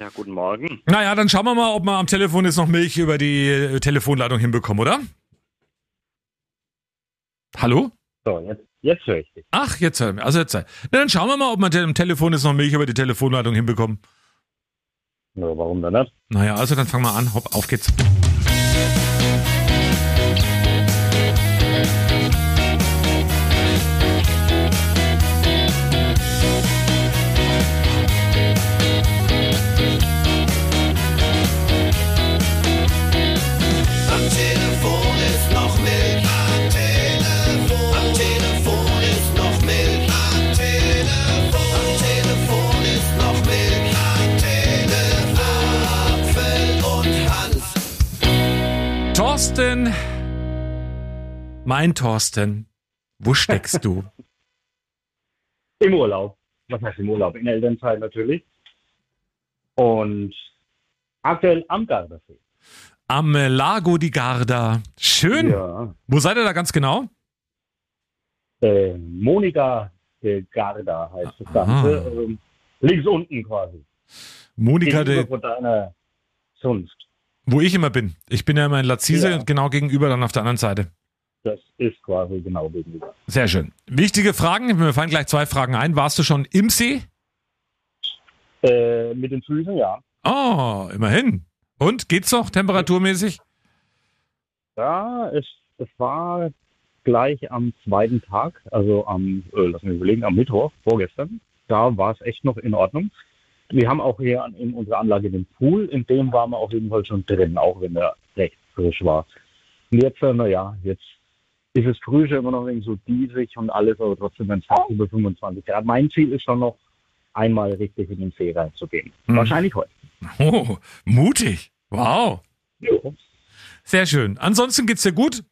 Ja, guten Morgen. Naja, dann schauen wir mal, ob wir am Telefon jetzt noch Milch über die äh, Telefonleitung hinbekommen, oder? Hallo? So, jetzt, jetzt höre ich dich. Ach, jetzt, hör- also jetzt. Na, dann schauen wir mal, ob wir am Telefon jetzt noch Milch über die Telefonleitung hinbekommen. Ja, warum denn nicht? Naja, also dann fangen wir an. Hopp, auf geht's. Mein Thorsten. Wo steckst du? Im Urlaub. Was heißt im Urlaub? In Elternzeit natürlich. Und aktuell am Gardasee. Am Lago di Garda. Schön. Ja. Wo seid ihr da ganz genau? Äh, Monika de Garda heißt das. Ganze. Ähm, links unten quasi. Monika de, Zunft. wo ich immer bin. Ich bin ja immer in Lazise, Ja. genau gegenüber, dann auf der anderen Seite. Das ist quasi genau gegenüber. Sehr schön. Wichtige Fragen. Mir fallen gleich zwei Fragen ein. Warst du schon im See? Äh, mit den Füßen, ja. Oh, immerhin. Und geht's noch temperaturmäßig? Ja, es, es war gleich am zweiten Tag, also am, äh, lass mich überlegen, am Mittwoch, vorgestern. Da war es echt noch in Ordnung. Wir haben auch hier an, in unserer Anlage den Pool, in dem waren wir auf jeden Fall schon drin, auch wenn er recht frisch war. Und jetzt, äh, naja, jetzt ist es früh schon immer noch irgendwie so diesig und alles, aber trotzdem, wenn es fast über 25 Grad. Mein Ziel ist schon noch, einmal richtig in den See reinzugehen. Mhm. Wahrscheinlich heute. Oh, mutig. Wow. Jo. Sehr schön. Ansonsten geht's dir gut?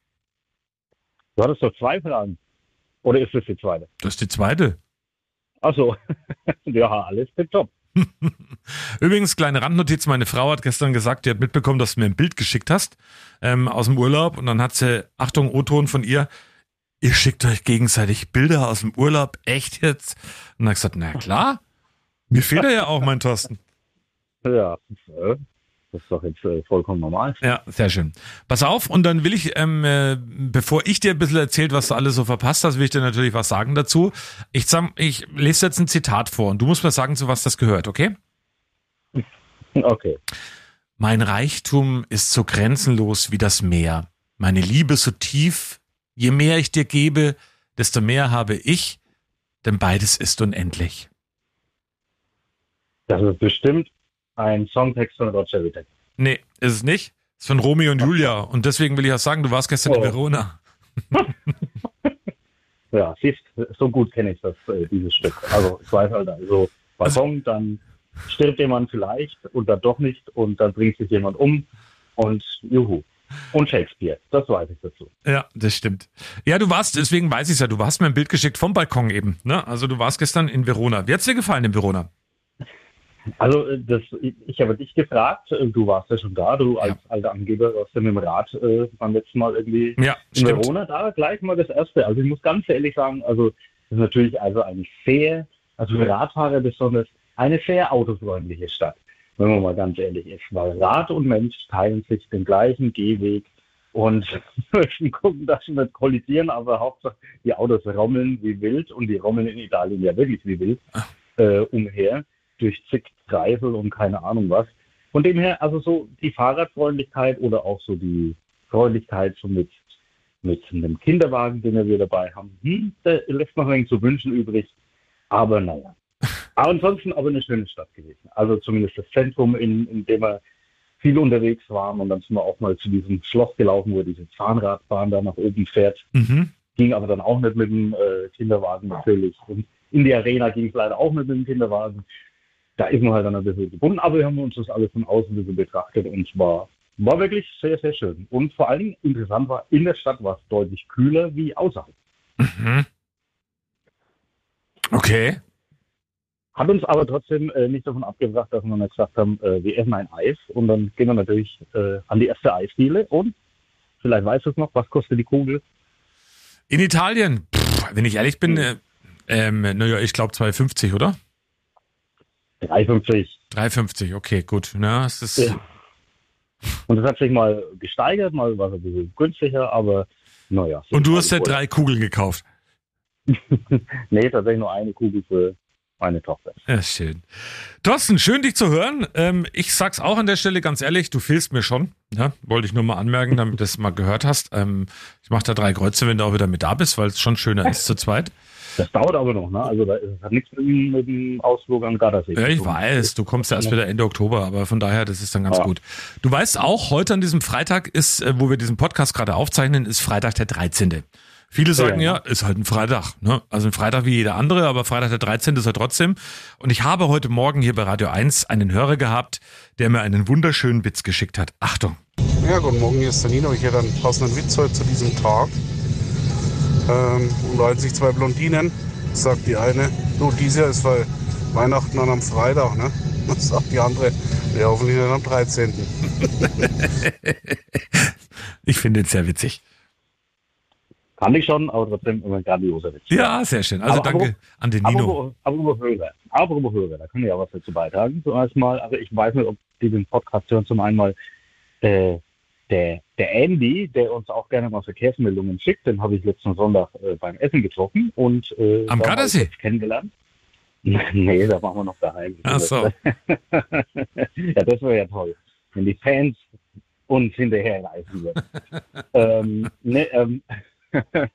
Du hattest doch zwei Fragen. Oder ist das die zweite? Das ist die zweite. Achso, ja, alles tipptopp. Übrigens, kleine Randnotiz, meine Frau hat gestern gesagt, die hat mitbekommen, dass du mir ein Bild geschickt hast ähm, aus dem Urlaub und dann hat sie, Achtung, O-Ton von ihr, ihr schickt euch gegenseitig Bilder aus dem Urlaub, echt jetzt? Und dann hat gesagt, na klar, mir fehlt ja auch, mein Thorsten. Ja, äh, das ist doch jetzt äh, vollkommen normal. Ja, sehr schön. Pass auf, und dann will ich, ähm, äh, bevor ich dir ein bisschen erzählt, was du alles so verpasst hast, will ich dir natürlich was sagen dazu. Ich, sag, ich lese jetzt ein Zitat vor und du musst mir sagen, zu was das gehört, okay? Okay. Mein Reichtum ist so grenzenlos wie das Meer. Meine Liebe so tief. Je mehr ich dir gebe, desto mehr habe ich, denn beides ist unendlich. Das ist bestimmt ein Songtext von Roger Whittaker. Nee, ist es nicht. Ist von Romeo und Julia. Und deswegen will ich auch sagen, du warst gestern in Oh. Verona. Ja, siehst, so gut kenne ich das, äh, dieses Stück. Also ich weiß halt, also Balkon, dann stirbt jemand vielleicht und dann doch nicht und dann bringt sich jemand um und juhu. Und Shakespeare, das weiß ich dazu. Ja, das stimmt. Ja, du warst, deswegen weiß ich ja, du hast mir ein Bild geschickt vom Balkon eben. Ne? Also du warst gestern in Verona. Wie hat's dir gefallen in Verona? Also äh, das, ich, habe dich gefragt, äh, du warst ja schon da, du als alter Angeber warst ja mit dem Rad äh, beim letzten Mal irgendwie Ja, in stimmt. Verona da gleich mal das erste. Also ich muss ganz ehrlich sagen, also das ist natürlich also eine sehr, also für Radfahrer besonders, eine sehr autofreundliche Stadt, wenn man mal ganz ehrlich ist. Weil Rad und Mensch teilen sich den gleichen Gehweg und müssen gucken, dass sie nicht kollidieren, aber Hauptsache die Autos rommeln wie wild und die rommeln in Italien ja wirklich wie wild äh, umher durch zig Kreisel und keine Ahnung was. Von dem her, also so die Fahrradfreundlichkeit oder auch so die Freundlichkeit so mit, mit einem Kinderwagen, den wir dabei haben, hm, der lässt noch ein wenig zu wünschen übrig. Aber naja. Aber ansonsten aber eine schöne Stadt gewesen. Also zumindest das Zentrum, in, in dem wir viel unterwegs waren. Und dann sind wir auch mal zu diesem Schloss gelaufen, wo diese Zahnradbahn da nach oben fährt. Mhm. Ging aber dann auch nicht mit dem äh, Kinderwagen natürlich. Und in die Arena ging es leider auch nicht mit dem Kinderwagen. Da ist man halt dann ein bisschen gebunden. Aber wir haben uns das alles von außen ein bisschen betrachtet und es war, wirklich sehr, sehr schön. Und vor allen Dingen interessant war, in der Stadt war es deutlich kühler wie außerhalb. Mhm. Okay. Hat uns aber trotzdem äh, nicht davon abgebracht, dass wir dann gesagt haben, äh, wir essen ein Eis und dann gehen wir natürlich äh, an die erste Eisdiele und vielleicht weißt du es noch, was kostet die Kugel? In Italien, pff, wenn ich ehrlich bin, äh, ähm, naja, ich glaube 2,50, oder? 3,50. 3,50, okay, gut. Ja, es ist, Ja. Und das hat sich mal gesteigert, mal war es ein bisschen günstiger, aber naja. Und du hast ja drei Kugeln gekauft. Nee, tatsächlich nur eine Kugel für meine Tochter. Ja, schön. Thorsten, schön dich zu hören. Ähm, ich sag's auch an der Stelle ganz ehrlich, du fehlst mir schon. Ja, wollte ich nur mal anmerken, damit du es mal gehört hast. Ähm, ich mache da drei Kreuze, wenn du auch wieder mit da bist, weil es schon schöner ist zu zweit. Das dauert aber noch, ne? Also da hat nichts mit, dem- mit dem Ausflug an Gardasee. Ja, ich weiß, du kommst ja erst wieder Ende Oktober, aber von daher, das ist dann ganz Ja. gut. Du weißt auch, heute an diesem Freitag ist, äh, wo wir diesen Podcast gerade aufzeichnen, ist Freitag der 13. Viele sagen ja, Ja. ist halt ein Freitag, ne? Also ein Freitag wie jeder andere, aber Freitag der 13. ist er trotzdem. Und ich habe heute Morgen hier bei Radio 1 einen Hörer gehabt, der mir einen wunderschönen Witz geschickt hat. Achtung. Ja, guten Morgen, hier ist der Nino. Ich hätte einen passenden Witz heute zu diesem Tag. Ähm, unterhalten sich zwei Blondinen, sagt die eine, du, dieses Jahr ist weil Weihnachten dann am Freitag, ne? Dann sagt die andere, ja, hoffentlich dann am 13. Ich finde ihn sehr witzig. Kann ich schon, aber trotzdem immer ein grandioser Witz. Ja, sehr schön. Also Aber- danke an den Nino. Aber, aber über Hörer. Aber über Hörer, da kann ich ja was dazu beitragen. Zuerst mal, also ich weiß nicht, ob die den Podcast hören, zum einen mal äh, der, der Andy, der uns auch gerne mal Verkehrsmeldungen schickt, den habe ich letzten Sonntag äh, beim Essen getroffen und äh, Am da Gardasee? kennengelernt. nee, da machen wir noch daheim. Ach so. ja, das wäre ja toll, wenn die Fans uns hinterher reisen würden. ähm, ne, ähm,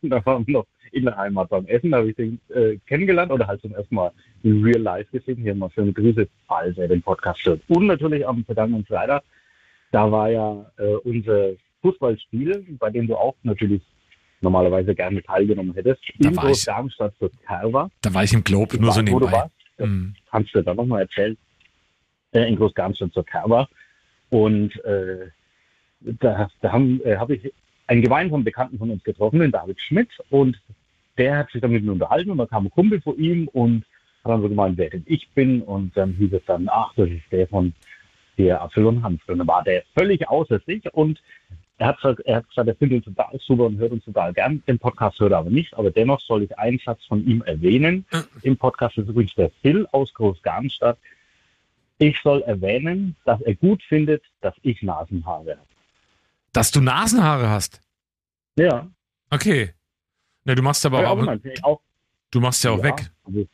da waren wir noch in der Heimat beim Essen, da habe ich den äh, kennengelernt oder halt zum ersten Mal in Real Life gesehen. Hier mal schöne Grüße, falls er den Podcast hört. Und natürlich am vergangenen Freitag, da war ja äh, unser Fußballspiel, bei dem du auch natürlich normalerweise gerne teilgenommen hättest. Da in war ich. Groß-Darmstadt zur Kerwa. Da war ich im Globe, nur so Wo du nebenbei. warst, Mhm. kannst du da nochmal erzählen. Äh, in Großgarmstadt zur Kerwa. Und äh, da, da haben äh, habe ich einen gemeinsamen Bekannten von uns getroffen, den David Schmidt. Und der hat sich dann mit mir unterhalten und da kam ein Kumpel von ihm und hat dann so gemeint, wer denn ich bin. Und dann hieß es dann, ach, das ist der von der Apfel und Hanf. Dann war der völlig außer sich und er hat, gesagt- er hat gesagt, er findet uns total super und hört uns total gern. Den Podcast hört er aber nicht, aber dennoch soll ich einen Satz von ihm erwähnen. Im Podcast ist übrigens der Phil aus Großgarnstadt. Ich soll erwähnen, dass er gut findet, dass ich Nasenhaare habe. Dass du Nasenhaare hast. Ja, Okay. Ne, du machst aber ja, auch, auch, du machst ja auch weg. Also,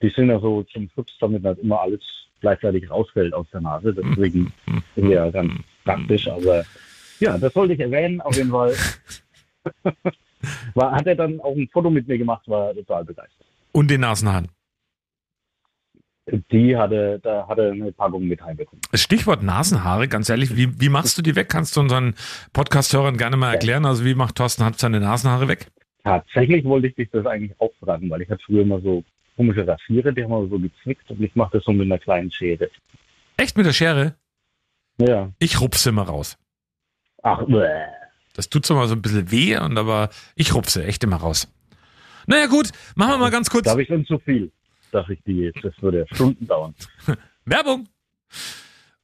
die sind ja so zum Schutz, damit nicht immer alles gleichzeitig rausfällt aus der Nase. Deswegen ist ja ganz praktisch. Aber ja, das sollte ich erwähnen. Auf jeden Fall war, hat er dann auch ein Foto mit mir gemacht, war total begeistert. Und den Nasenhaaren. Die hatte, da hat er eine Packung mit heimbekommen. Stichwort Nasenhaare, ganz ehrlich, wie, wie machst du die weg? Kannst du unseren Podcast-Hörern gerne mal erklären? Also wie macht Thorsten Habt seine Nasenhaare weg? Tatsächlich wollte ich dich das eigentlich auch fragen, weil ich hatte früher immer so komische Rasiere, die haben wir so gezwickt und ich mache das so mit einer kleinen Schere. Echt mit der Schere? Ja. Ich rupse immer raus. Ach, bäh. Das tut zwar mal so ein bisschen weh, und aber ich rupse echt immer raus. Naja gut, machen wir mal ganz kurz da habe ich schon zu viel, dass ich die jetzt, das würde Stunden dauern. Werbung.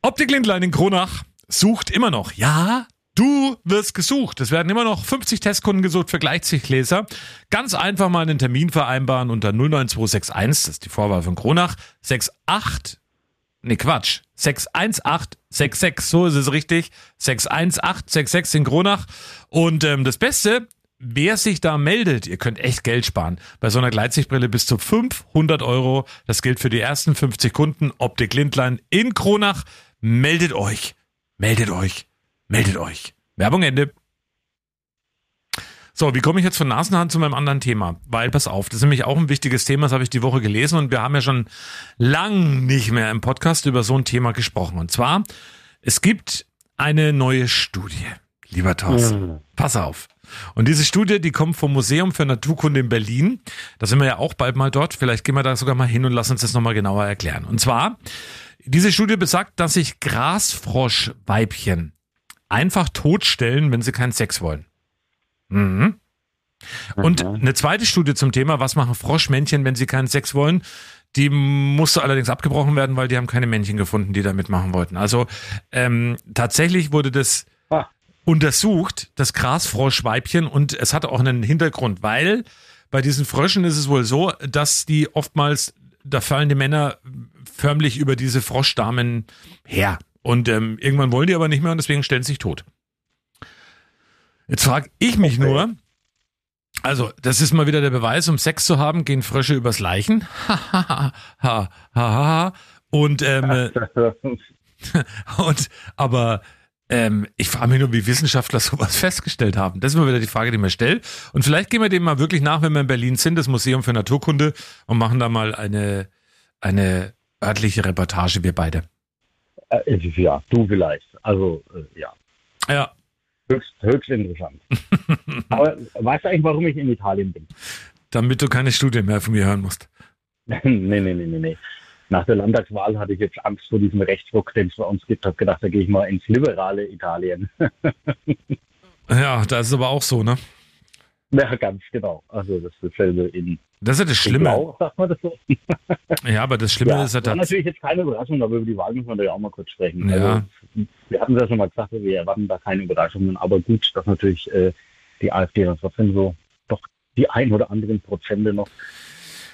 Optik Lindlein in Kronach sucht immer noch. Ja, du wirst gesucht. Es werden immer noch 50 Testkunden gesucht für Gleichsichtleser. Ganz einfach mal einen Termin vereinbaren unter 09261, das ist die Vorwahl von Kronach, 68, nee Quatsch, 61866, so ist es richtig, 61866 in Kronach. Und ähm, das Beste, wer sich da meldet, ihr könnt echt Geld sparen. Bei so einer Gleitsichtbrille bis zu 500 Euro. Das gilt für die ersten 50 Kunden. Optik Lindlein in Kronach. Meldet euch. Meldet euch. Meldet euch. Werbung Ende. So, wie komme ich jetzt von Nasenhahn zu meinem anderen Thema? Weil, pass auf, das ist nämlich auch ein wichtiges Thema, das habe ich die Woche gelesen und wir haben ja schon lang nicht mehr im Podcast über so ein Thema gesprochen. Und zwar, es gibt eine neue Studie, lieber Thorsten. Pass auf. Und diese Studie, die kommt vom Museum für Naturkunde in Berlin. Da sind wir ja auch bald mal dort. Vielleicht gehen wir da sogar mal hin und lassen uns das nochmal genauer erklären. Und zwar, diese Studie besagt, dass sich Grasfroschweibchen einfach totstellen, wenn sie keinen Sex wollen. Mhm. Und eine zweite Studie zum Thema, was machen Froschmännchen, wenn sie keinen Sex wollen? Die musste allerdings abgebrochen werden, weil die haben keine Männchen gefunden, die da mitmachen wollten. Also ähm, tatsächlich wurde das Ah. untersucht, das Grasfroschweibchen, und es hatte auch einen Hintergrund, weil bei diesen Fröschen ist es wohl so, dass die oftmals, da fallen die Männer förmlich über diese Froschdamen her. Und ähm, irgendwann wollen die aber nicht mehr und deswegen stellen sie sich tot. Jetzt frage ich mich Okay. nur, also das ist mal wieder der Beweis, um Sex zu haben, gehen Frösche übers Leichen. Ha, ha, ha, ha, ha. Und ähm, äh, und aber ähm, ich frage mich nur, wie Wissenschaftler sowas festgestellt haben. Das ist mal wieder die Frage, die man stellt. Und vielleicht gehen wir dem mal wirklich nach, wenn wir in Berlin sind, das Museum für Naturkunde, und machen da mal eine, eine örtliche Reportage, wir beide. Äh, ja, du vielleicht. Also, äh, ja, Ja, höchst, höchst interessant. Aber weißt du eigentlich, warum ich in Italien bin? damit du keine Studie mehr von mir hören musst. nee, nee, nee, nee, nee. Nach der Landtagswahl hatte ich jetzt Angst vor diesem Rechtsruck, den es bei uns gibt. Habe gedacht, da gehe ich mal ins liberale Italien. Ja, da ist es aber auch so, ne? ja, ganz genau. Also das ist dasselbe in, Das ist ja das Schlimme. Blau, sagt man das so? Ja, aber das Schlimme Ja, ist ja war das. natürlich jetzt keine Überraschung, aber über die Wahl müssen wir da ja auch mal kurz sprechen. Ja. Also, wir hatten es ja schon mal gesagt, wir erwarten da keine Überraschungen, aber gut, dass natürlich äh, die AfD dann trotzdem so doch die ein oder anderen Prozente noch.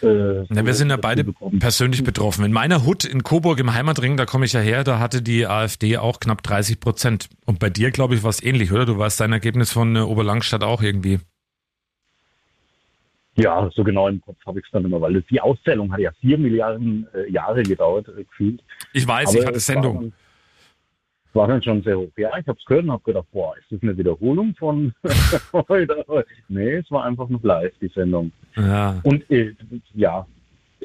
Äh, Na, wir sind ja beide persönlich betroffen. In meiner Hut in Coburg im Heimatring, da komme ich ja her, da hatte die AfD auch knapp 30 Prozent. Und bei dir, glaube ich, war es ähnlich, oder? Du warst dein Ergebnis von äh, Oberlangstadt auch irgendwie. Ja, so genau im Kopf habe ich es dann immer, weil die Auszählung hat ja vier Milliarden äh, Jahre gedauert, äh, gefühlt. Ich weiß, Aber ich hatte es war Sendung. dann- war dann schon sehr hoch. Ja, ich habe es gehört und habe gedacht, boah, ist das eine Wiederholung von heute? nee, es war einfach noch live, die Sendung. Ja. Und äh, ja,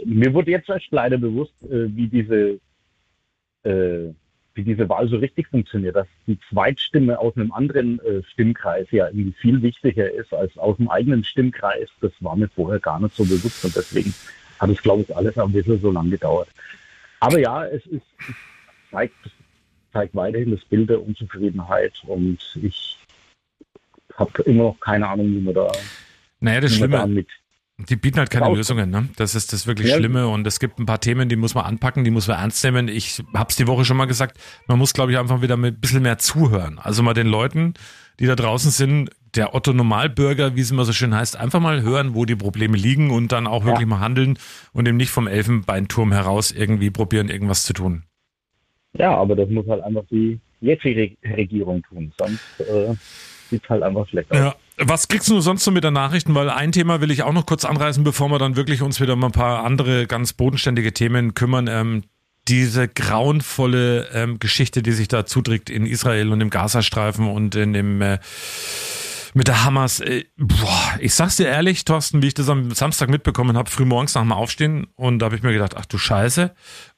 mir wurde jetzt erst leider bewusst, äh, wie diese äh, wie diese Wahl so richtig funktioniert, dass die Zweitstimme aus einem anderen äh, Stimmkreis ja irgendwie viel wichtiger ist als aus dem eigenen Stimmkreis. Das war mir vorher gar nicht so bewusst und deswegen hat es, glaube ich, alles ein bisschen so lange gedauert. Aber ja, es ist es zeigt, zeigt weiterhin das Bild der Unzufriedenheit und ich habe immer noch keine Ahnung, wie man da, Naja, das wie man da Schlimme, mit die bieten halt keine Lösungen, ne? Das ist das wirklich Ja. Schlimme. Und es gibt ein paar Themen, die muss man anpacken, die muss man ernst nehmen. Ich hab's die Woche schon mal gesagt, man muss, glaube ich, einfach wieder mit ein bisschen mehr zuhören. Also mal den Leuten, die da draußen sind, der Otto Normalbürger, wie es immer so schön heißt, einfach mal hören, wo die Probleme liegen und dann auch Ja. wirklich mal handeln und eben nicht vom Elfenbeinturm heraus irgendwie probieren, irgendwas zu tun. Ja, aber das muss halt einfach die jetzige Regierung tun, sonst äh, sieht halt einfach schlecht aus. Ja. Was kriegst du sonst so mit der Nachrichten? Weil ein Thema will ich auch noch kurz anreißen, bevor wir dann wirklich uns wieder um ein paar andere ganz bodenständige Themen kümmern. Ähm, diese grauenvolle ähm, Geschichte, die sich da zuträgt in Israel und im Gazastreifen und in dem äh, mit der Hamas. Äh, boah, ich sag's dir ehrlich, Thorsten, wie ich das am Samstag mitbekommen habe, früh morgens nach dem Aufstehen und da habe ich mir gedacht, ach du Scheiße.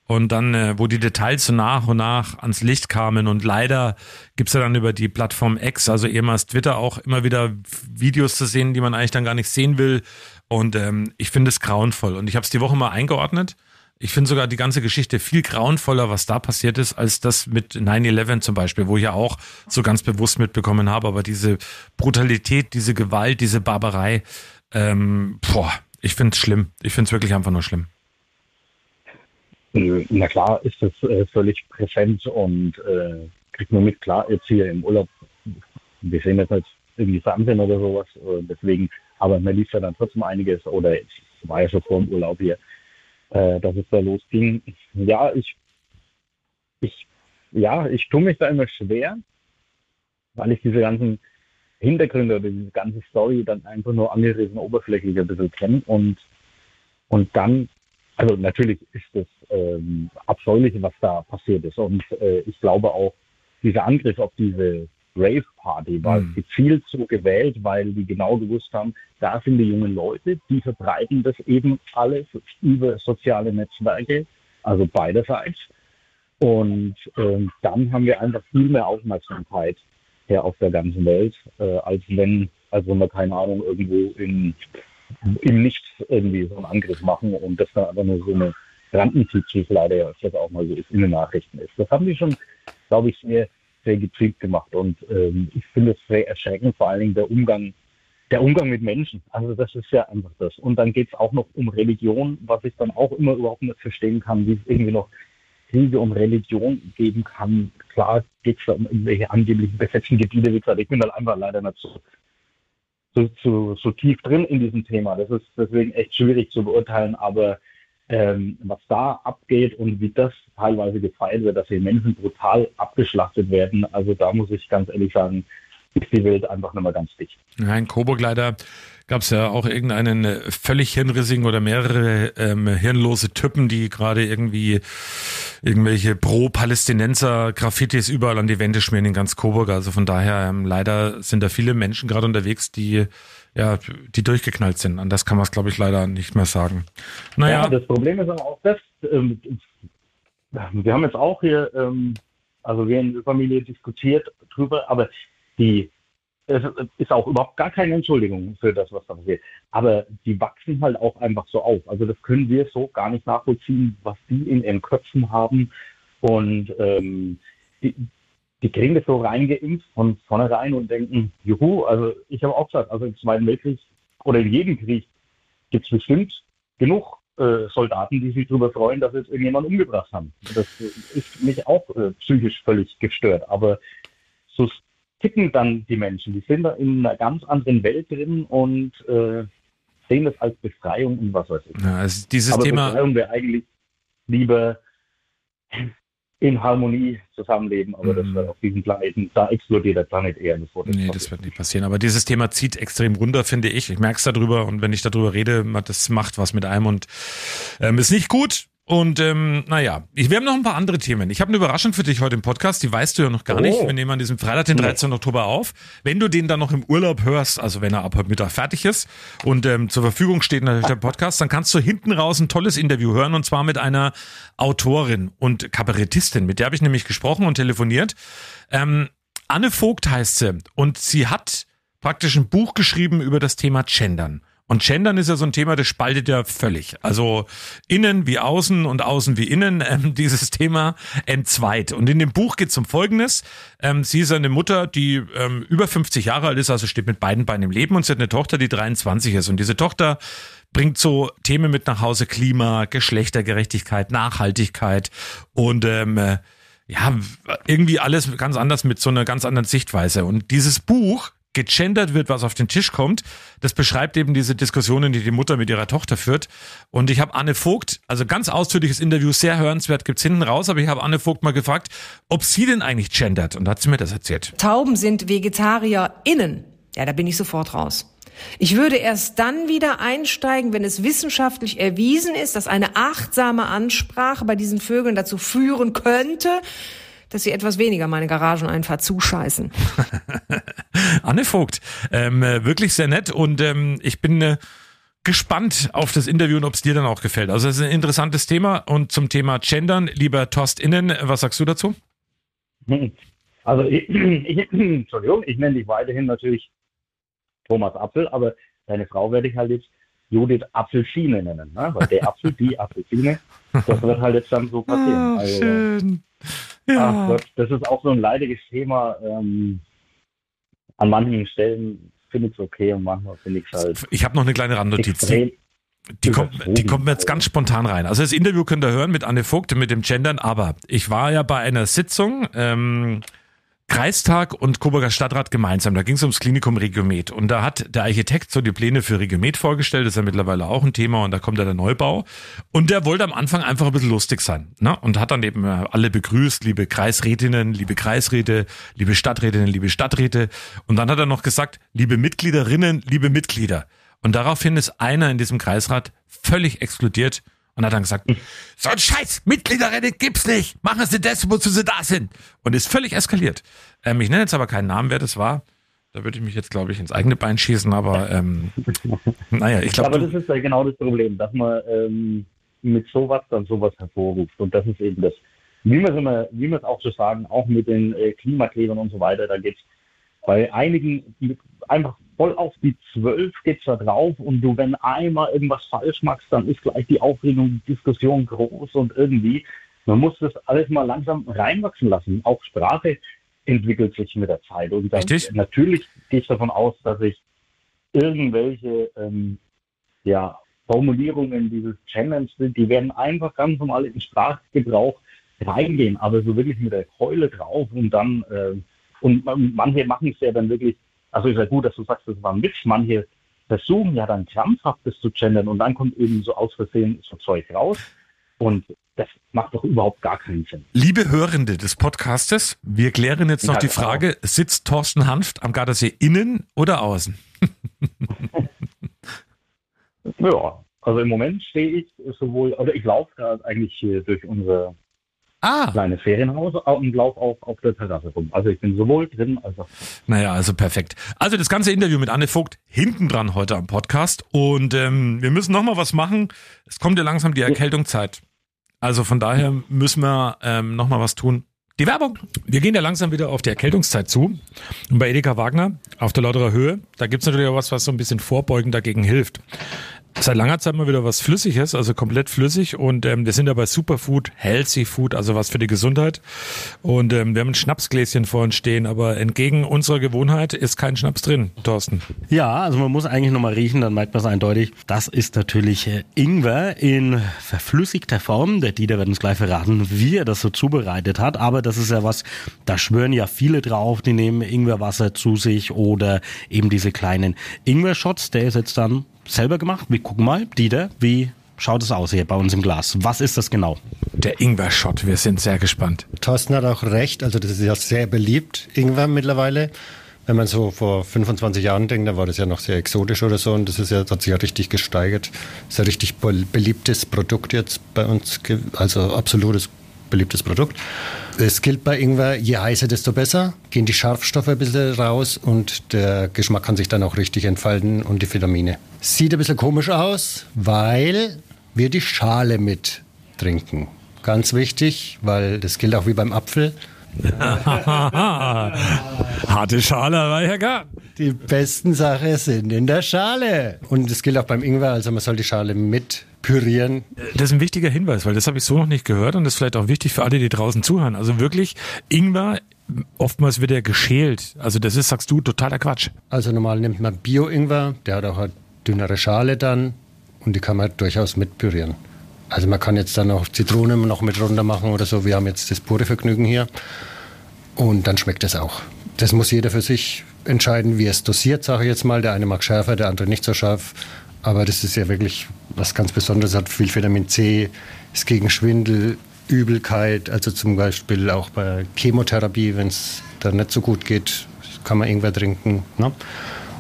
Und dann, äh, wo die Details so nach und nach ans Licht kamen und leider gibt's ja dann über die Plattform X, also ehemals Twitter, auch immer wieder Videos zu sehen, die man eigentlich dann gar nicht sehen will. Und ähm, ich finde es grauenvoll. Und ich habe es die Woche mal eingeordnet. Ich finde sogar die ganze Geschichte viel grauenvoller, was da passiert ist, als das mit 9-11 zum Beispiel, wo ich ja auch so ganz bewusst mitbekommen habe. Aber diese Brutalität, diese Gewalt, diese Barbarei, ähm, boah, ich finde es schlimm. Ich finde es wirklich einfach nur schlimm. Na klar ist das äh, völlig präsent und äh, kriegt man mit, klar, jetzt hier im Urlaub, wir sehen jetzt nicht irgendwie Fernsehen oder sowas, äh, deswegen, aber man liest ja dann trotzdem einiges oder es war ja schon vor dem Urlaub hier, äh, dass es da losging. Ja, ich, ich, ja, ich tue mich da immer schwer, weil ich diese ganzen Hintergründe oder diese ganze Story dann einfach nur angerissen oberflächlich ein bisschen kenne und, und dann also natürlich ist es ähm, abscheulich, was da passiert ist. Und äh, ich glaube auch, dieser Angriff auf diese Rave-Party war Mhm. gezielt so gewählt, weil die genau gewusst haben, da sind die jungen Leute, die verbreiten das eben alles über soziale Netzwerke, also beiderseits. Und ähm, dann haben wir einfach viel mehr Aufmerksamkeit her auf der ganzen Welt, äh, als wenn, als wenn wir keine Ahnung irgendwo in im Nichts irgendwie so einen Angriff machen und das dann einfach nur so eine es leider ja öfters auch mal so ist, in den Nachrichten ist. Das haben die schon, glaube ich, sehr, sehr gezielt gemacht und ähm, ich finde es sehr erschreckend, vor allen Dingen der Umgang, der Umgang mit Menschen. Also das ist ja einfach das. Und dann geht es auch noch um Religion, was ich dann auch immer überhaupt nicht verstehen kann, wie es irgendwie noch Kriege um Religion geben kann. Klar geht es da um irgendwelche angeblichen besetzten Gebiete, wie gesagt, ich bin da einfach leider nicht so so, so, so tief drin in diesem Thema. Das ist deswegen echt schwierig zu beurteilen, aber ähm, was da abgeht und wie das teilweise gefeiert wird, dass hier Menschen brutal abgeschlachtet werden. Also da muss ich ganz ehrlich sagen, ist die Welt einfach nicht mehr ganz dicht. Ja, in Coburg leider gab es ja auch irgendeinen äh, völlig hirnrissigen oder mehrere ähm, hirnlose Typen, die gerade irgendwie irgendwelche Pro-Palästinenser Graffitis überall an die Wände schmieren in ganz Coburg. Also von daher ähm, leider sind da viele Menschen gerade unterwegs, die ja, die durchgeknallt sind. An das kann man es, glaube ich, leider nicht mehr sagen. Naja, Ja, das Problem ist aber auch das, ähm, wir haben jetzt auch hier, ähm, also wir in der Familie diskutiert drüber, aber die, es ist auch überhaupt gar keine Entschuldigung für das, was da passiert. Aber die wachsen halt auch einfach so auf. Also das können wir so gar nicht nachvollziehen, was die in ihren Köpfen haben. Und ähm, die, die kriegen das so reingeimpft von vornherein und denken, juhu, also ich habe auch gesagt, also im Zweiten Weltkrieg oder in jedem Krieg gibt es bestimmt genug äh, Soldaten, die sich darüber freuen, dass jetzt irgendjemanden umgebracht haben. Das ist mich auch äh, psychisch völlig gestört. Aber so ticken dann die Menschen. Die sind da in einer ganz anderen Welt drin und äh, sehen das als Befreiung und was weiß ich. ja, also dieses Aber Thema. Befreiung wäre eigentlich lieber in Harmonie zusammenleben, aber das Mhm. wird auf diesem Planeten, da explodiert der Planet eher, bevor das Nee, das wird nicht passieren. Aber dieses Thema zieht extrem runter, finde ich. Ich merke es darüber und wenn ich darüber rede, das macht was mit einem und ähm, ist nicht gut. Und ähm, naja, ich, wir haben noch ein paar andere Themen. Ich habe eine Überraschung für dich heute im Podcast, die weißt du ja noch gar Oh. nicht. Wir nehmen an diesem Freitag, den Nee. 13. Oktober auf. Wenn du den dann noch im Urlaub hörst, also wenn er ab heute Mittag fertig ist und ähm, zur Verfügung steht natürlich der Podcast, dann kannst du hinten raus ein tolles Interview hören und zwar mit einer Autorin und Kabarettistin. Mit der habe ich nämlich gesprochen und telefoniert. Ähm, Anne Vogt heißt sie und sie hat praktisch ein Buch geschrieben über das Thema Gendern. Und Gendern ist ja so ein Thema, das spaltet ja völlig. Also innen wie außen und außen wie innen, ähm, dieses Thema entzweit. Und in dem Buch geht es um Folgendes. Ähm, sie ist eine Mutter, die ähm, über 50 Jahre alt ist, also steht mit beiden Beinen im Leben und sie hat eine Tochter, die 23 ist. Und diese Tochter bringt so Themen mit nach Hause, Klima, Geschlechtergerechtigkeit, Nachhaltigkeit und ähm, äh, ja, irgendwie alles ganz anders mit so einer ganz anderen Sichtweise. Und dieses Buch gegendert wird, was auf den Tisch kommt, das beschreibt eben diese Diskussionen, die die Mutter mit ihrer Tochter führt. Und ich habe Anne Vogt, also ganz ausführliches Interview, sehr hörenswert, gibt's hinten raus, aber ich habe Anne Vogt mal gefragt, ob sie denn eigentlich gendert. Und da hat sie mir das erzählt. Tauben sind VegetarierInnen. Ja, da bin ich sofort raus. Ich würde erst dann wieder einsteigen, wenn es wissenschaftlich erwiesen ist, dass eine achtsame Ansprache bei diesen Vögeln dazu führen könnte, dass sie etwas weniger meine Garageneinfahrt zuscheißen. Anne Vogt, ähm, äh, wirklich sehr nett und ähm, ich bin äh, gespannt auf das Interview und ob es dir dann auch gefällt. Also es ist ein interessantes Thema und zum Thema Gendern, lieber Torst Innen, was sagst du dazu? Also ich, ich, Entschuldigung, ich nenne dich weiterhin natürlich Thomas Apfel, aber deine Frau werde ich halt jetzt Judith Apfelschiene nennen, ne? weil der Apfel, die Apfelschiene, das wird halt jetzt dann so passieren. also, schön. Ach Ja. Gott, das ist auch so ein leidiges Thema. Ähm, an manchen Stellen finde ich es okay und manchmal finde ich es halt Ich habe noch eine kleine Randnotiz. extrem. Die kommt, die kommt mir jetzt ganz spontan rein. Also das Interview könnt ihr hören mit Anne Vogt, mit dem Gendern, aber ich war ja bei einer Sitzung, ähm, Kreistag und Coburger Stadtrat gemeinsam. Da ging es ums Klinikum Regiomed. Und da hat der Architekt so die Pläne für Regiomed vorgestellt. Das ist ja mittlerweile auch ein Thema. Und da kommt ja der Neubau. Und der wollte am Anfang einfach ein bisschen lustig sein. Ne? Und hat dann eben äh, alle begrüßt, liebe Kreisrätinnen, liebe Kreisräte, liebe Stadträtinnen, liebe Stadträte. Und dann hat er noch gesagt, liebe Mitgliederinnen, liebe Mitglieder. Und daraufhin ist einer in diesem Kreisrat völlig explodiert und hat dann gesagt, so ein Scheiß, Mitgliederinnen gibt's nicht. Machen Sie das, wozu Sie da sind. Und ist völlig eskaliert. Ähm, ich nenne jetzt aber keinen Namen, wer das war. Da würde ich mich jetzt, glaube ich, ins eigene Bein schießen, aber ähm, naja, ich Aber glaube, das ist ja genau das Problem, dass man ähm, mit sowas dann sowas hervorruft. Und das ist eben das, wie wir es immer, wie wir es auch so sagen, auch mit den äh, Klimaklebern und so weiter, da geht's bei einigen einfach voll auf die Zwölf geht's da drauf und du, wenn einmal irgendwas falsch machst, dann ist gleich die Aufregung, die Diskussion groß und irgendwie, man muss das alles mal langsam reinwachsen lassen. Auch Sprache entwickelt sich mit der Zeit. Und dann, natürlich gehe ich davon aus, dass ich irgendwelche ähm, ja, Formulierungen dieses Genderns, die werden einfach ganz normal in Sprachgebrauch reingehen, aber so wirklich mit der Keule drauf und dann, äh, und man- manche machen es ja dann wirklich, also ist ja gut, dass du sagst, das war ein Witz, manche versuchen ja dann krampfhaft das zu gendern und dann kommt eben so aus Versehen so Zeug raus. Und das macht doch überhaupt gar keinen Sinn. Liebe Hörende des Podcastes, wir klären jetzt noch Ja, die genau. Frage, sitzt Thorsten Hanft am Gardasee innen oder außen? Ja, also im Moment stehe ich sowohl, oder ich laufe gerade eigentlich hier durch unser Ah, kleines Ferienhaus und laufe auch auf der Terrasse rum. Also ich bin sowohl drin als auch naja, also perfekt. Also das ganze Interview mit Anne Vogt hinten dran heute am Podcast und ähm, wir müssen noch mal was machen. Es kommt ja langsam die Erkältungszeit. Also von daher müssen wir ähm, noch mal was tun. Die Werbung. Wir gehen ja langsam wieder auf die Erkältungszeit zu. Und bei Edeka Wagner auf der Lauterer Höhe, da gibt's natürlich auch was, was so ein bisschen vorbeugend dagegen hilft. Seit langer Zeit mal wieder was Flüssiges, also komplett flüssig. Und ähm, wir sind ja bei Superfood, Healthy Food, also was für die Gesundheit. Und ähm, wir haben ein Schnapsgläschen vor uns stehen, aber entgegen unserer Gewohnheit ist kein Schnaps drin, Thorsten. Ja, also man muss eigentlich nochmal riechen, dann merkt man es eindeutig. Das ist natürlich äh, Ingwer in verflüssigter Form. Der Dieter wird uns gleich verraten, wie er das so zubereitet hat. Aber das ist ja was, da schwören ja viele drauf, die nehmen Ingwerwasser zu sich oder eben diese kleinen Ingwer-Shots. Der ist jetzt dann selber gemacht. Wir gucken mal, Dieter, wie schaut es aus hier bei uns im Glas? Was ist das genau? Der Ingwer-Shot, wir sind sehr gespannt. Thorsten hat auch recht, also das ist ja sehr beliebt, Ingwer mittlerweile. Wenn man so vor 25 Jahren denkt, da war das ja noch sehr exotisch oder so und das ist ja, das hat sich ja richtig gesteigert. Das ist ein richtig bel- beliebtes Produkt jetzt bei uns, also absolutes beliebtes Produkt. Es gilt bei Ingwer, je heißer, desto besser, gehen die Scharfstoffe ein bisschen raus und der Geschmack kann sich dann auch richtig entfalten und die Vitamine. Sieht ein bisschen komisch aus, weil wir die Schale mit trinken. Ganz wichtig, weil das gilt auch wie beim Apfel. Harte Schale, aber ja gar. Die besten Sachen sind in der Schale. Und das gilt auch beim Ingwer, also man soll die Schale mit pürieren. Das ist ein wichtiger Hinweis, weil das habe ich so noch nicht gehört und das ist vielleicht auch wichtig für alle, die draußen zuhören. Also wirklich, Ingwer, oftmals wird er geschält. Also das ist, sagst du, totaler Quatsch. Also normal nimmt man Bio-Ingwer, der hat auch eine dünnere Schale dann und die kann man durchaus mit pürieren. Also man kann jetzt dann auch Zitrone noch mit runter machen oder so. Wir haben jetzt das pure Vergnügen hier und dann schmeckt es auch. Das muss jeder für sich entscheiden, wie es dosiert, sage ich jetzt mal. Der eine mag schärfer, der andere nicht so scharf. Aber das ist ja wirklich was ganz Besonderes, hat viel Vitamin C, ist gegen Schwindel, Übelkeit, also zum Beispiel auch bei Chemotherapie, wenn es da nicht so gut geht, kann man Ingwer trinken. Ne?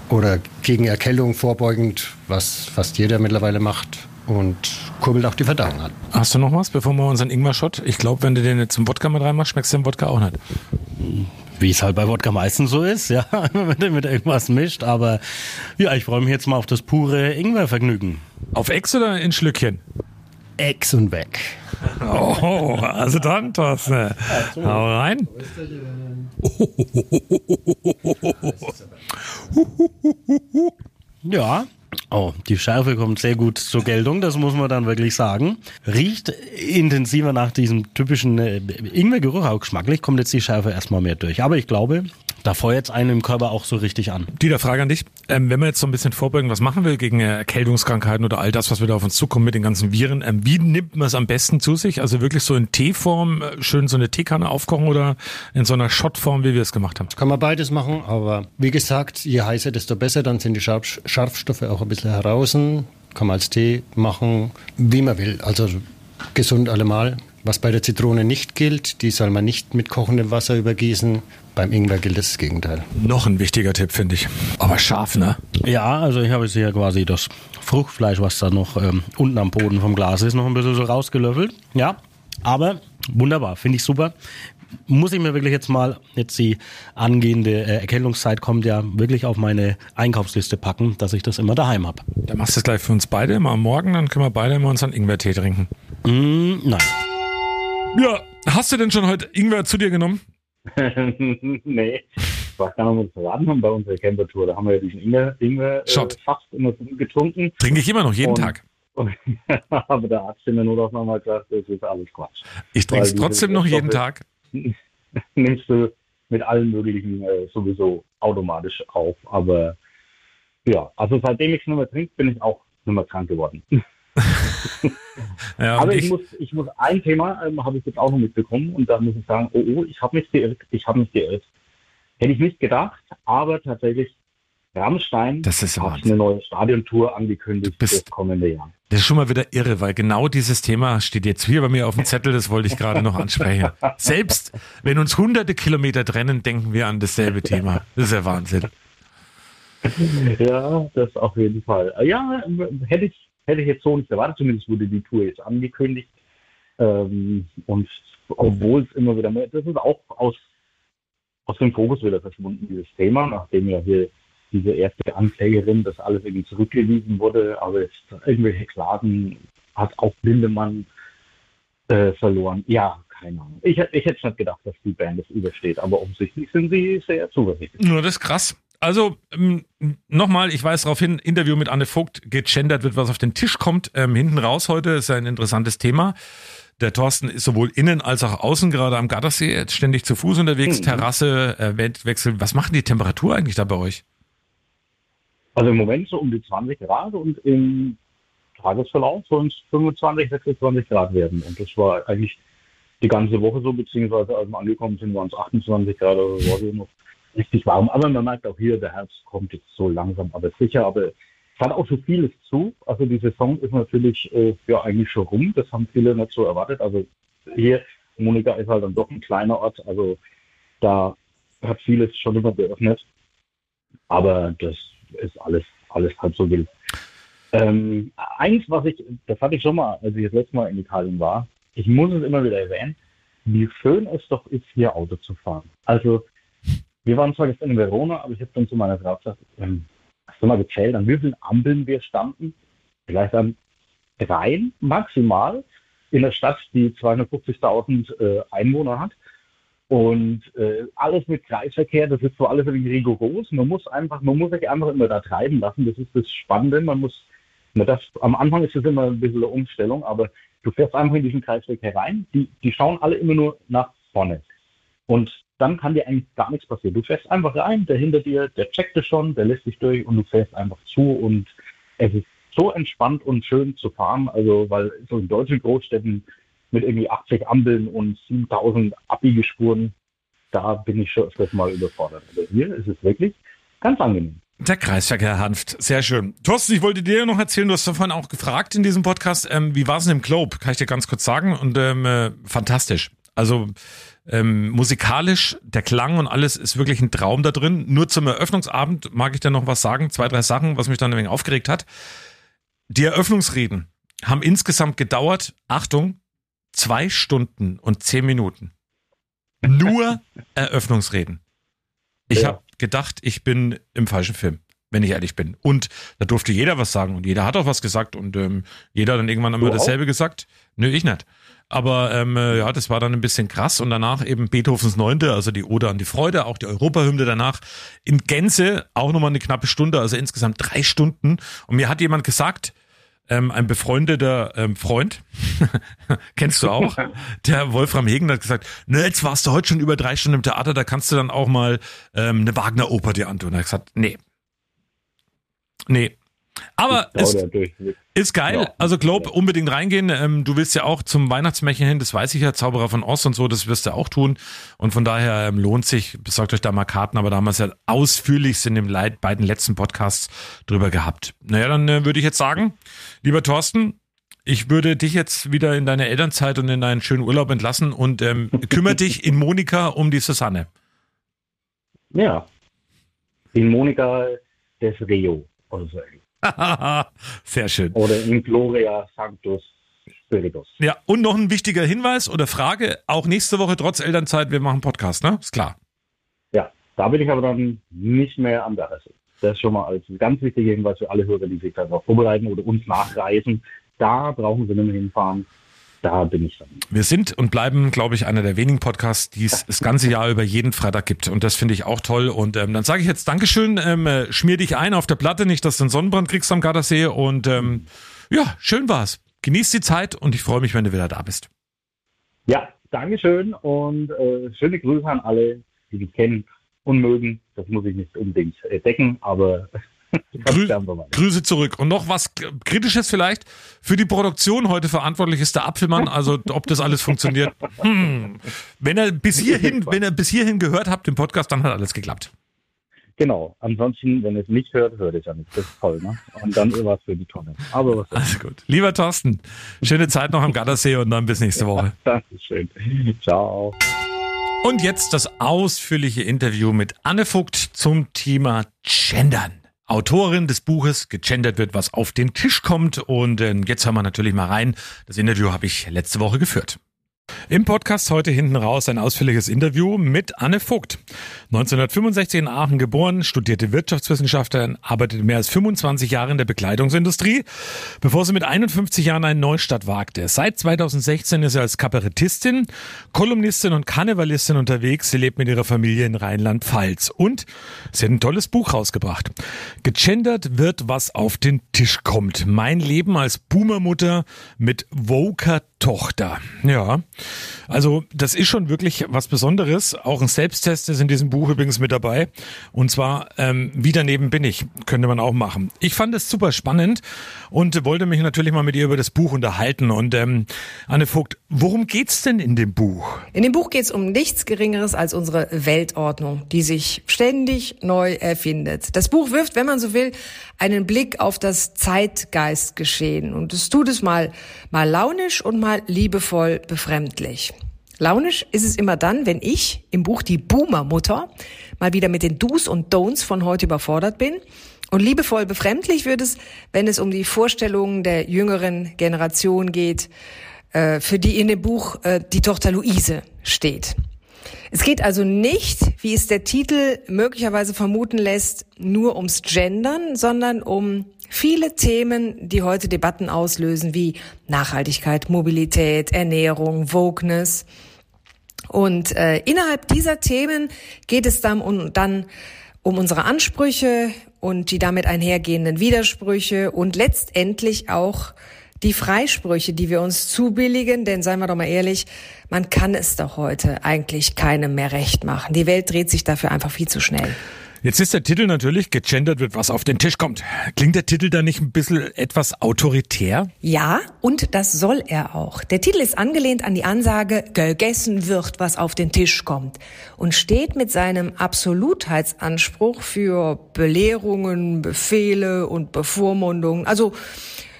Oder gegen Erkältung vorbeugend, was fast jeder mittlerweile macht und kurbelt auch die Verdauung an. Hast du noch was, bevor wir unseren Ingwer-Shot? Ich glaube, wenn du den jetzt zum Wodka mit reinmachst, schmeckst du den Wodka auch nicht. Wie es halt bei Wodka meistens so ist, ja, wenn man mit irgendwas mischt. Aber ja, ich freue mich jetzt mal auf das pure Ingwer-Vergnügen. Auf Ex oder in Schlückchen? Ex und weg. Oh, also dann, Thorsten. Hau rein. Ja. Oh, die Schärfe kommt sehr gut zur Geltung, das muss man dann wirklich sagen. Riecht intensiver nach diesem typischen äh, Ingwergeruch, auch geschmacklich kommt jetzt die Schärfe erstmal mehr durch. Aber ich glaube, da feuert es einem im Körper auch so richtig an. Dieter, Frage an dich. Ähm, wenn man jetzt so ein bisschen vorbeugen, was machen will gegen äh, Erkältungskrankheiten oder all das, was wieder auf uns zukommt mit den ganzen Viren, ähm, wie nimmt man es am besten zu sich? Also wirklich so in Teeform, äh, schön so eine Teekanne aufkochen oder in so einer Shotform, wie wir es gemacht haben? Kann man beides machen, aber wie gesagt, je heißer, desto besser. Dann sind die Scharf Scharfstoffe auch ein bisschen heraus. Kann man als Tee machen, wie man will. Also gesund allemal. Was bei der Zitrone nicht gilt, die soll man nicht mit kochendem Wasser übergießen. Beim Ingwer gilt das Gegenteil. Noch ein wichtiger Tipp, finde ich. Aber scharf, ne? Ja, also ich habe jetzt hier quasi das Fruchtfleisch, was da noch ähm, unten am Boden vom Glas ist, noch ein bisschen so rausgelöffelt. Ja, aber wunderbar, finde ich super. Muss ich mir wirklich jetzt mal, jetzt die angehende äh, Erkältungszeit kommt ja wirklich auf meine Einkaufsliste packen, dass ich das immer daheim habe. Dann machst du es gleich für uns beide immer am Morgen, dann können wir beide immer unseren Ingwer-Tee trinken. Mm, nein. Ja, hast du denn schon heute Ingwer zu dir genommen? nee. Nicht, ob wir das verraten haben bei unserer Campertour. Da haben wir ja diesen Ingwer, Ingwer äh, fast immer getrunken. Trinke ich immer noch, jeden Und- Tag. Und, aber der Arzt in der Notaufnahme hat gesagt, das ist alles Quatsch. Ich trinke es trotzdem noch jeden Tag. Nimmst du mit allen möglichen äh, sowieso automatisch auf. Aber ja, also seitdem ich es nicht mehr trinke, bin ich auch nicht mehr krank geworden. Ja, Aber ich, ich, muss, ich muss ein Thema ähm, habe ich jetzt auch noch mitbekommen und da muss ich sagen, oh, oh ich habe mich geirrt, ich habe mich geirrt. Hätte ich nicht gedacht, aber tatsächlich Rammstein Das ist hat eine neue Stadiontour angekündigt Du bist- fürs kommende Jahr. Das ist schon mal wieder irre, weil genau dieses Thema steht jetzt hier bei mir auf dem Zettel, das wollte ich gerade noch ansprechen. Selbst wenn uns hunderte Kilometer trennen, denken wir an dasselbe Thema. Das ist ja Wahnsinn. Ja, das auf jeden Fall. Ja, hätte ich, hätte ich jetzt so nicht erwartet. Zumindest wurde die Tour jetzt angekündigt. Ähm, und obwohl es immer wieder mehr, das ist auch aus, aus dem Fokus wieder verschwunden, dieses Thema, nachdem ja hier diese erste Anklägerin, das alles irgendwie zurückgewiesen wurde, aber jetzt irgendwelche Klagen hat auch Lindemann äh, verloren. Ja, keine Ahnung. Ich, ich hätte nicht gedacht, dass die Band das übersteht, aber offensichtlich sind sie sehr zuversichtlich. Nur das ist krass. Also ähm, nochmal, ich weise darauf hin, Interview mit Anne Vogt, gegendert wird, was auf den Tisch kommt. Ähm, hinten raus heute ist ein interessantes Thema. Der Thorsten ist sowohl innen als auch außen gerade am Gardasee jetzt ständig zu Fuß unterwegs, Mhm. Terrasse, äh, Wetwechsel. Was macht die Temperatur eigentlich da bei euch? Also im Moment so um die 20 Grad und im Tagesverlauf sollen es 25, 26 Grad werden. Und das war eigentlich die ganze Woche so, beziehungsweise als wir angekommen sind, waren es 28 Grad oder so, es noch richtig warm. Aber man merkt auch hier, der Herbst kommt jetzt so langsam, aber sicher. Aber es hat auch so vieles zu. Also die Saison ist natürlich äh, ja eigentlich schon rum. Das haben viele nicht so erwartet. Also hier, Monika ist halt dann doch ein kleiner Ort. Also da hat vieles schon immer geöffnet. Aber das ist alles, alles halb so wild. Ähm, eins, was ich, das hatte ich schon mal, als ich das letzte Mal in Italien war, ich muss es immer wieder erwähnen, wie schön es doch ist, hier Auto zu fahren. Also, wir waren zwar gestern in Verona, aber ich habe dann zu meiner Frau gesagt, ähm, hast du mal gezählt, an wie vielen Ampeln wir standen? Vielleicht an dreien maximal in einer Stadt, die 250.000 äh, Einwohner hat. Und äh, alles mit Kreisverkehr, das ist so alles irgendwie rigoros. Man muss einfach, man muss sich einfach immer da treiben lassen. Das ist das Spannende. Man muss, man darf, am Anfang ist es immer ein bisschen eine Umstellung, aber du fährst einfach in diesen Kreisverkehr rein. Die, die schauen alle immer nur nach vorne. Und dann kann dir eigentlich gar nichts passieren. Du fährst einfach rein, der hinter dir, der checkt es schon, der lässt dich durch und du fährst einfach zu und es ist so entspannt und schön zu fahren. Also, weil so in deutschen Großstädten mit irgendwie 80 Ampeln und 7000 Abbiegespuren, da bin ich schon öfters mal überfordert. Aber hier ist es wirklich ganz angenehm. Der Kreisverkehr Hanft, sehr schön. Thorsten, ich wollte dir noch erzählen, du hast davon auch gefragt in diesem Podcast, ähm, wie war es denn im Globe? Kann ich dir ganz kurz sagen. Und ähm, äh, fantastisch. Also ähm, musikalisch, der Klang und alles ist wirklich ein Traum da drin. Nur zum Eröffnungsabend mag ich dir noch was sagen, zwei, drei Sachen, was mich dann ein wenig aufgeregt hat. Die Eröffnungsreden haben insgesamt gedauert, Achtung, zwei Stunden und zehn Minuten. Nur Eröffnungsreden. Ich Ja. habe gedacht, ich bin im falschen Film, wenn ich ehrlich bin. Und da durfte jeder was sagen und jeder hat auch was gesagt und ähm, jeder hat dann irgendwann immer Du auch? dasselbe gesagt. Nö, ich nicht. Aber ähm, äh, ja, das war dann ein bisschen krass und danach eben Beethovens Neunte, also die Ode an die Freude, auch die Europahymne danach in Gänze auch nochmal eine knappe Stunde, also insgesamt drei Stunden. Und mir hat jemand gesagt, ähm, ein befreundeter ähm, Freund, kennst du auch, der Wolfram Hegen hat gesagt, ne, jetzt warst du heute schon über drei Stunden im Theater, da kannst du dann auch mal ähm, eine Wagner-Oper dir antun. Er hat gesagt, nee. Nee. Aber durch, ist geil. Ja. Also Globe unbedingt reingehen. Ähm, du willst ja auch zum Weihnachtsmärchen hin, das weiß ich ja, Zauberer von Ost und so, das wirst du auch tun. Und von daher ähm, lohnt sich, besorgt euch da mal Karten, aber da haben wir es ja ausführlichst in den leit- beiden letzten Podcasts drüber gehabt. Naja, dann äh, würde ich jetzt sagen, lieber Thorsten, ich würde dich jetzt wieder in deine Elternzeit und in deinen schönen Urlaub entlassen und ähm, kümmere dich in Monika um die Susanne. ja. In Monika des Rio oder so. Sehr schön. Oder in Gloria Sanctus Spiritus. Ja, und noch ein wichtiger Hinweis oder Frage, auch nächste Woche trotz Elternzeit, wir machen Podcast, ne? Ist klar. Ja, da bin ich aber dann nicht mehr am Gardasee. Das ist schon mal als ganz wichtiger Hinweis für alle Hörer, die sich darauf vorbereiten oder uns nachreisen. Da brauchen sie nicht mehr hinfahren. Da bin ich dann. Wir sind und bleiben, glaube ich, einer der wenigen Podcasts, die es das ganze Jahr über jeden Freitag gibt. Und das finde ich auch toll. Und ähm, dann sage ich jetzt Dankeschön, ähm, äh, schmier dich ein auf der Platte, nicht, dass du einen Sonnenbrand kriegst am Gardasee. Und ähm, ja, schön war's. Genieß die Zeit und ich freue mich, wenn du wieder da bist. Ja, Dankeschön und äh, schöne Grüße an alle, die dich kennen und mögen. Das muss ich nicht unbedingt äh, decken, aber Grü. Grüße zurück. Und noch was Kritisches vielleicht. Für die Produktion heute verantwortlich ist der Apfelmann. Also ob das alles funktioniert. Hm. Wenn er bis hierhin, wenn er bis hierhin gehört habt im Podcast, dann hat alles geklappt. Genau. Ansonsten, wenn es nicht hört, hört es ja nicht. Das ist toll, ne? Und dann irgendwas für die Tonne. Aber was Also gut. Lieber Thorsten, schöne Zeit noch am Gardasee und dann bis nächste Woche. Dankeschön. Ciao. Und jetzt das ausführliche Interview mit Anne Vogt zum Thema Gendern. Autorin des Buches Gegendert wird, was auf den Tisch kommt. Und äh, jetzt hören wir natürlich mal rein. Das Interview habe ich letzte Woche geführt. Im Podcast heute hinten raus ein ausführliches Interview mit Anne Vogt. 1965 in Aachen geboren, studierte Wirtschaftswissenschaften, arbeitete mehr als 25 Jahre in der Bekleidungsindustrie, bevor sie mit 51 Jahren einen Neustart wagte. Seit 2016 ist sie als Kabarettistin, Kolumnistin und Karnevalistin unterwegs. Sie lebt mit ihrer Familie in Rheinland-Pfalz und sie hat ein tolles Buch rausgebracht. Gegendert wird, was auf den Tisch kommt. Mein Leben als Boomermutter mit Woker Tochter. Ja, also das ist schon wirklich was Besonderes. Auch ein Selbsttest ist in diesem Buch übrigens mit dabei. Und zwar, ähm, wie daneben bin ich, könnte man auch machen. Ich fand es super spannend und wollte mich natürlich mal mit ihr über das Buch unterhalten. Und ähm, Anne Vogt, worum geht's denn in dem Buch? In dem Buch geht es um nichts Geringeres als unsere Weltordnung, die sich ständig neu erfindet. Das Buch wirft, wenn man so will, einen Blick auf das Zeitgeistgeschehen. Und es tut es mal, mal launisch und mal liebevoll befremdlich. Launisch ist es immer dann, wenn ich im Buch die Boomer-Mutter mal wieder mit den Do's und Don'ts von heute überfordert bin. Und liebevoll befremdlich wird es, wenn es um die Vorstellungen der jüngeren Generation geht, äh, für die in dem Buch äh, die Tochter Luise steht. Es geht also nicht, wie es der Titel möglicherweise vermuten lässt, nur ums Gendern, sondern um viele Themen, die heute Debatten auslösen, wie Nachhaltigkeit, Mobilität, Ernährung, Wokeness. Und äh, innerhalb dieser Themen geht es dann um, dann um unsere Ansprüche und die damit einhergehenden Widersprüche und letztendlich auch die Freisprüche, die wir uns zubilligen, denn seien wir doch mal ehrlich, man kann es doch heute eigentlich keinem mehr recht machen. Die Welt dreht sich dafür einfach viel zu schnell. Jetzt ist der Titel natürlich, gegendert wird, was auf den Tisch kommt. Klingt der Titel da nicht ein bisschen etwas autoritär? Ja, und das soll er auch. Der Titel ist angelehnt an die Ansage, gegessen wird, was auf den Tisch kommt und steht mit seinem Absolutheitsanspruch für Belehrungen, Befehle und Bevormundungen, also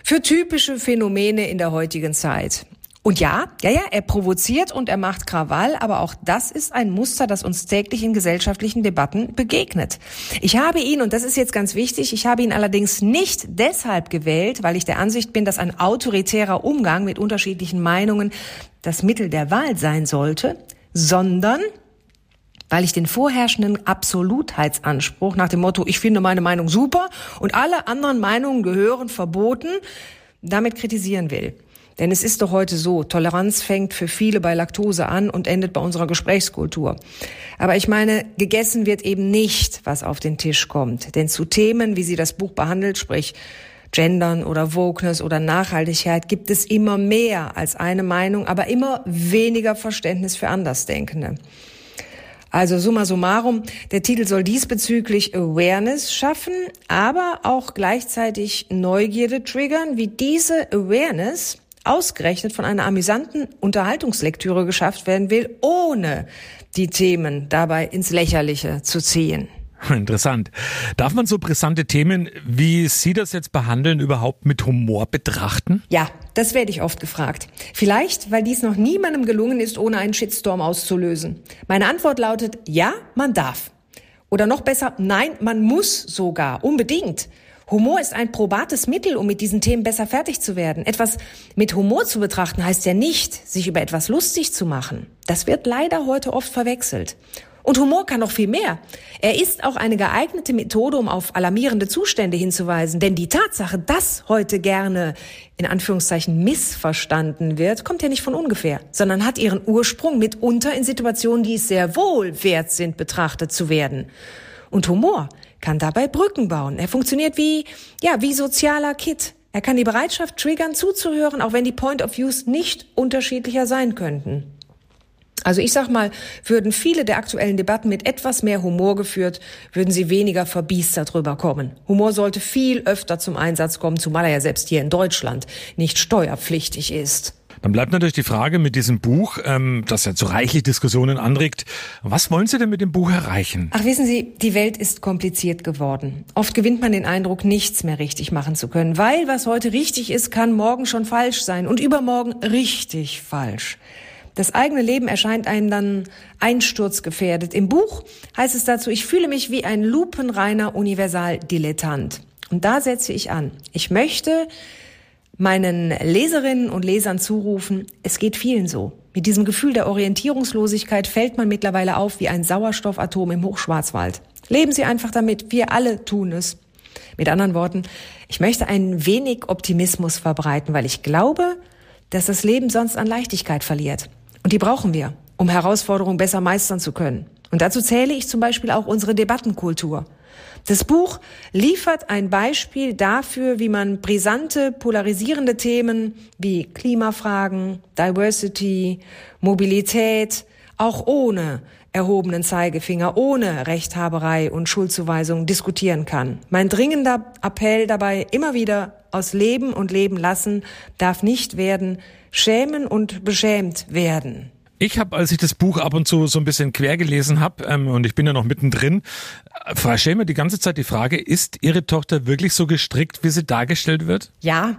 für typische Phänomene in der heutigen Zeit. Und ja, ja, ja, er provoziert und er macht Krawall, aber auch das ist ein Muster, das uns täglich in gesellschaftlichen Debatten begegnet. Ich habe ihn, und das ist jetzt ganz wichtig, ich habe ihn allerdings nicht deshalb gewählt, weil ich der Ansicht bin, dass ein autoritärer Umgang mit unterschiedlichen Meinungen das Mittel der Wahl sein sollte, sondern weil ich den vorherrschenden Absolutheitsanspruch nach dem Motto, ich finde meine Meinung super und alle anderen Meinungen gehören verboten, damit kritisieren will. Denn es ist doch heute so, Toleranz fängt für viele bei Laktose an und endet bei unserer Gesprächskultur. Aber ich meine, gegessen wird eben nicht, was auf den Tisch kommt. Denn zu Themen, wie sie das Buch behandelt, sprich Gendern oder Wokeness oder Nachhaltigkeit, gibt es immer mehr als eine Meinung, aber immer weniger Verständnis für Andersdenkende. Also summa summarum, der Titel soll diesbezüglich Awareness schaffen, aber auch gleichzeitig Neugierde triggern, wie diese Awareness ausgerechnet von einer amüsanten Unterhaltungslektüre geschafft werden will, ohne die Themen dabei ins Lächerliche zu ziehen. Interessant. Darf man so brisante Themen, wie Sie das jetzt behandeln, überhaupt mit Humor betrachten? Ja, das werde ich oft gefragt. Vielleicht, weil dies noch niemandem gelungen ist, ohne einen Shitstorm auszulösen. Meine Antwort lautet, ja, man darf. Oder noch besser, nein, man muss sogar, unbedingt. Humor ist ein probates Mittel, um mit diesen Themen besser fertig zu werden. Etwas mit Humor zu betrachten heißt ja nicht, sich über etwas lustig zu machen. Das wird leider heute oft verwechselt. Und Humor kann noch viel mehr. Er ist auch eine geeignete Methode, um auf alarmierende Zustände hinzuweisen. Denn die Tatsache, dass heute gerne in Anführungszeichen missverstanden wird, kommt ja nicht von ungefähr, sondern hat ihren Ursprung mitunter in Situationen, die es sehr wohl wert sind, betrachtet zu werden. Und Humor kann dabei Brücken bauen. Er funktioniert wie, ja, wie sozialer Kit. Er kann die Bereitschaft triggern, zuzuhören, auch wenn die Point of Views nicht unterschiedlicher sein könnten. Also ich sag mal, würden viele der aktuellen Debatten mit etwas mehr Humor geführt, würden sie weniger verbiestert rüberkommen. Humor sollte viel öfter zum Einsatz kommen, zumal er ja selbst hier in Deutschland nicht steuerpflichtig ist. Dann bleibt natürlich die Frage mit diesem Buch, ähm, das ja zu reichlich Diskussionen anregt. Was wollen Sie denn mit dem Buch erreichen? Ach, wissen Sie, die Welt ist kompliziert geworden. Oft gewinnt man den Eindruck, nichts mehr richtig machen zu können, weil was heute richtig ist, kann morgen schon falsch sein und übermorgen richtig falsch. Das eigene Leben erscheint einem dann einsturzgefährdet. Im Buch heißt es dazu, ich fühle mich wie ein lupenreiner Universaldilettant. Und da setze ich an. Ich möchte meinen Leserinnen und Lesern zurufen, es geht vielen so. Mit diesem Gefühl der Orientierungslosigkeit fällt man mittlerweile auf wie ein Sauerstoffatom im Hochschwarzwald. Leben Sie einfach damit, wir alle tun es. Mit anderen Worten, ich möchte ein wenig Optimismus verbreiten, weil ich glaube, dass das Leben sonst an Leichtigkeit verliert. Und die brauchen wir, um Herausforderungen besser meistern zu können. Und dazu zähle ich zum Beispiel auch unsere Debattenkultur. Das Buch liefert ein Beispiel dafür, wie man brisante, polarisierende Themen wie Klimafragen, Diversity, Mobilität auch ohne erhobenen Zeigefinger, ohne Rechthaberei und Schuldzuweisung diskutieren kann. Mein dringender Appell dabei immer wieder aus Leben und Leben lassen darf nicht werden, schämen und beschämt werden. Ich habe, als ich das Buch ab und zu so ein bisschen quer gelesen habe, ähm, und ich bin ja noch mittendrin, äh, Frau Schäme die ganze Zeit die Frage, ist Ihre Tochter wirklich so gestrickt, wie sie dargestellt wird? Ja,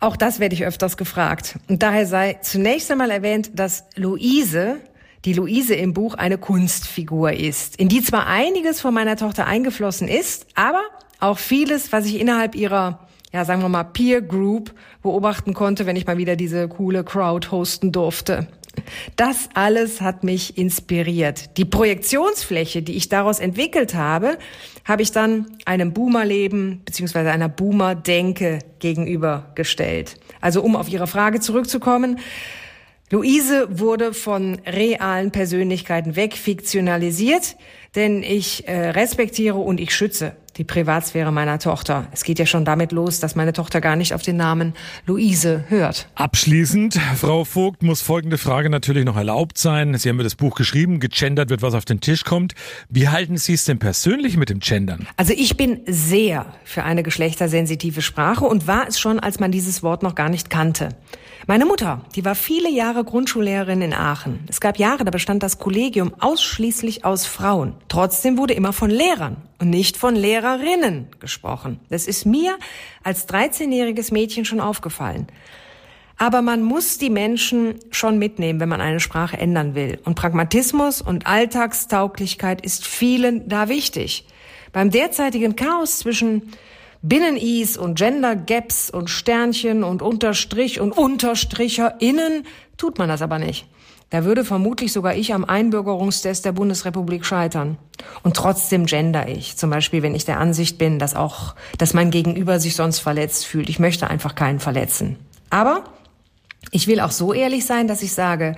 auch das werde ich öfters gefragt. Und daher sei zunächst einmal erwähnt, dass Luise, die Luise im Buch, eine Kunstfigur ist, in die zwar einiges von meiner Tochter eingeflossen ist, aber auch vieles, was ich innerhalb ihrer ja, sagen wir mal, Peer Group beobachten konnte, wenn ich mal wieder diese coole Crowd hosten durfte. Das alles hat mich inspiriert. Die Projektionsfläche, die ich daraus entwickelt habe, habe ich dann einem Boomerleben bzw. einer Boomer-Denke gegenübergestellt. Also um auf Ihre Frage zurückzukommen, Luise wurde von realen Persönlichkeiten wegfiktionalisiert, denn ich äh, respektiere und ich schütze die Privatsphäre meiner Tochter. Es geht ja schon damit los, dass meine Tochter gar nicht auf den Namen Luise hört. Abschließend, Frau Vogt, muss folgende Frage natürlich noch erlaubt sein. Sie haben mir das Buch geschrieben, gegendert wird, was auf den Tisch kommt. Wie halten Sie es denn persönlich mit dem Gendern? Also ich bin sehr für eine geschlechtersensitive Sprache und war es schon, als man dieses Wort noch gar nicht kannte. Meine Mutter, die war viele Jahre Grundschullehrerin in Aachen. Es gab Jahre, da bestand das Kollegium ausschließlich aus Frauen. Trotzdem wurde immer von Lehrern und nicht von Lehrerinnen gesprochen. Das ist mir als 13-jähriges Mädchen schon aufgefallen. Aber man muss die Menschen schon mitnehmen, wenn man eine Sprache ändern will. Und Pragmatismus und Alltagstauglichkeit ist vielen da wichtig. Beim derzeitigen Chaos zwischen Binnen-Is und Gender Gaps und Sternchen und Unterstrich und UnterstricherInnen tut man das aber nicht. Da würde vermutlich sogar ich am Einbürgerungstest der Bundesrepublik scheitern. Und trotzdem gender ich. Zum Beispiel, wenn ich der Ansicht bin, dass auch, dass mein Gegenüber sich sonst verletzt fühlt. Ich möchte einfach keinen verletzen. Aber ich will auch so ehrlich sein, dass ich sage,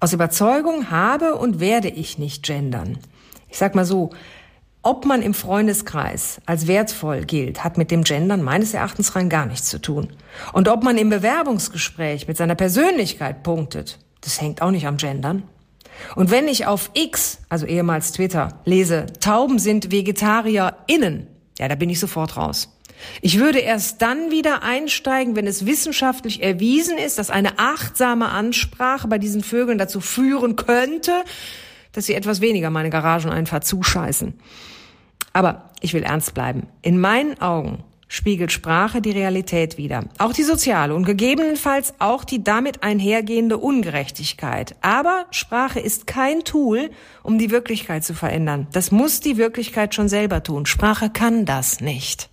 aus Überzeugung habe und werde ich nicht gendern. Ich sag mal so, ob man im Freundeskreis als wertvoll gilt, hat mit dem Gendern meines Erachtens rein gar nichts zu tun. Und ob man im Bewerbungsgespräch mit seiner Persönlichkeit punktet, das hängt auch nicht am Gendern. Und wenn ich auf X, also ehemals Twitter, lese, Tauben sind VegetarierInnen, ja, da bin ich sofort raus. Ich würde erst dann wieder einsteigen, wenn es wissenschaftlich erwiesen ist, dass eine achtsame Ansprache bei diesen Vögeln dazu führen könnte, dass sie etwas weniger meine Garageneinfahrt zuscheißen. Aber ich will ernst bleiben. In meinen Augen spiegelt Sprache die Realität wider. Auch die soziale und gegebenenfalls auch die damit einhergehende Ungerechtigkeit. Aber Sprache ist kein Tool, um die Wirklichkeit zu verändern. Das muss die Wirklichkeit schon selber tun. Sprache kann das nicht.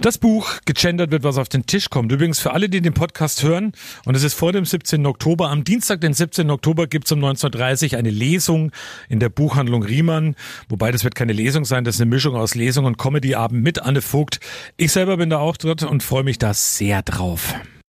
Das Buch Gegendert wird, was auf den Tisch kommt. Übrigens für alle, die den Podcast hören, und es ist vor dem 17. Oktober. Am Dienstag, den 17. Oktober, gibt's um 19.30 Uhr eine Lesung in der Buchhandlung Riemann. Wobei das wird keine Lesung sein, das ist eine Mischung aus Lesung und Comedy-Abend mit Anne Vogt. Ich selber bin da auch dort und freue mich da sehr drauf.